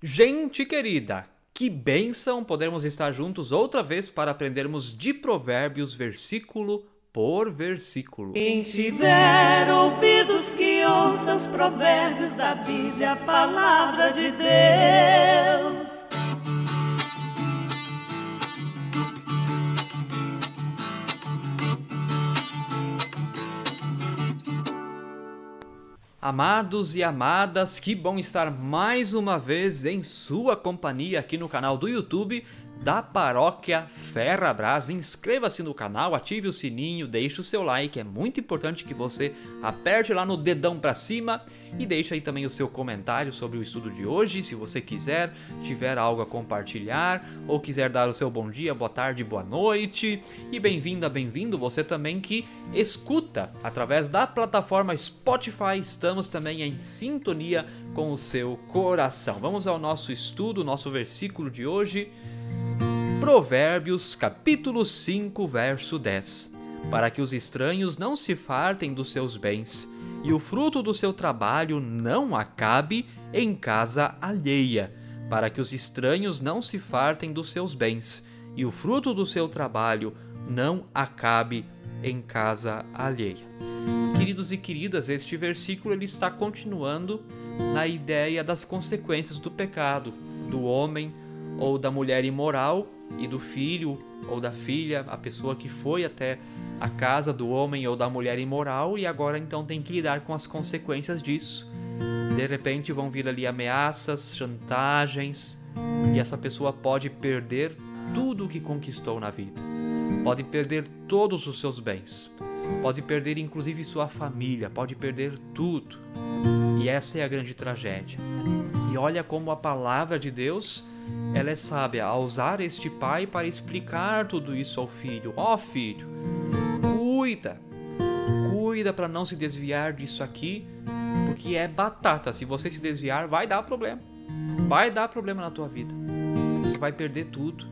Gente querida, que bênção podermos estar juntos outra vez para aprendermos de Provérbios versículo por versículo. Quem tiver ouvidos que ouça os provérbios da Bíblia, a palavra de Deus. Amados e amadas, que bom estar mais uma vez em sua companhia aqui no canal do YouTube da Paróquia Ferrabras. Inscreva-se no canal, ative o sininho, deixe o seu like, é muito importante que você aperte lá no dedão para cima e deixe aí também o seu comentário sobre o estudo de hoje, se você quiser, tiver algo a compartilhar ou quiser dar o seu bom dia, boa tarde, boa noite. E bem-vinda, bem-vindo você também que escuta através da plataforma Spotify. Estamos também em sintonia com o seu coração. Vamos ao nosso estudo, nosso versículo de hoje. Provérbios capítulo 5, verso 10. Para que os estranhos não se fartem dos seus bens, e o fruto do seu trabalho não acabe em casa alheia, para que os estranhos não se fartem dos seus bens, e o fruto do seu trabalho não acabe em casa alheia. Queridos e queridas, este versículo ele está continuando na ideia das consequências do pecado do homem ou da mulher imoral e do filho ou da filha, a pessoa que foi até a casa do homem ou da mulher imoral e agora então tem que lidar com as consequências disso. De repente vão vir ali ameaças, chantagens e essa pessoa pode perder tudo o que conquistou na vida. Pode perder todos os seus bens. Pode perder inclusive sua família, pode perder tudo. E essa é a grande tragédia. E olha como a palavra de Deus ela é sábia a usar este pai para explicar tudo isso ao filho. Ó oh, filho, cuida, cuida para não se desviar disso aqui, porque é batata. Se você se desviar, vai dar problema. Vai dar problema na tua vida. Você vai perder tudo.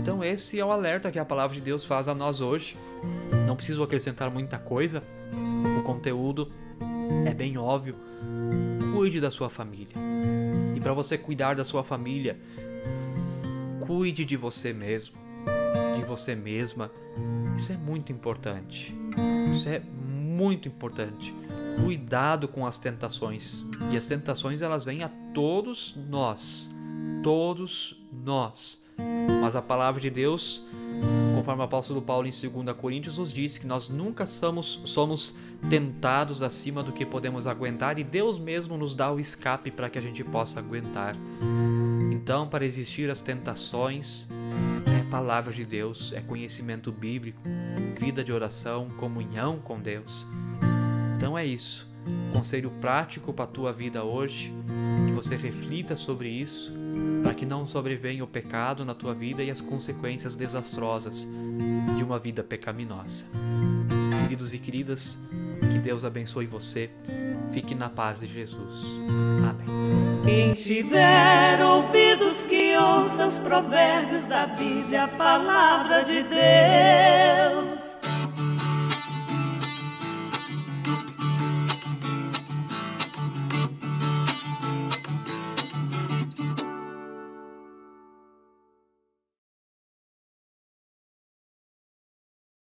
Então esse é o alerta que a palavra de Deus faz a nós hoje. Não preciso acrescentar muita coisa. O conteúdo é bem óbvio. Cuide da sua família. E para você cuidar da sua família, cuide de você mesmo, de você mesma. Isso é muito importante. Isso é muito importante. Cuidado com as tentações. E as tentações elas vêm a todos nós. Todos nós. Mas a palavra de Deus Conforme o apóstolo Paulo em 2 Coríntios nos diz que nós nunca somos, somos tentados acima do que podemos aguentar e Deus mesmo nos dá o escape para que a gente possa aguentar. Então, para existir as tentações, é palavra de Deus, é conhecimento bíblico, vida de oração, comunhão com Deus. Então é isso. Conselho prático para a tua vida hoje, que você reflita sobre isso para que não sobrevenha o pecado na tua vida e as consequências desastrosas de uma vida pecaminosa. Queridos e queridas, que Deus abençoe você. Fique na paz de Jesus. Amém. Quem tiver ouvidos que ouça os provérbios da Bíblia, a palavra de Deus.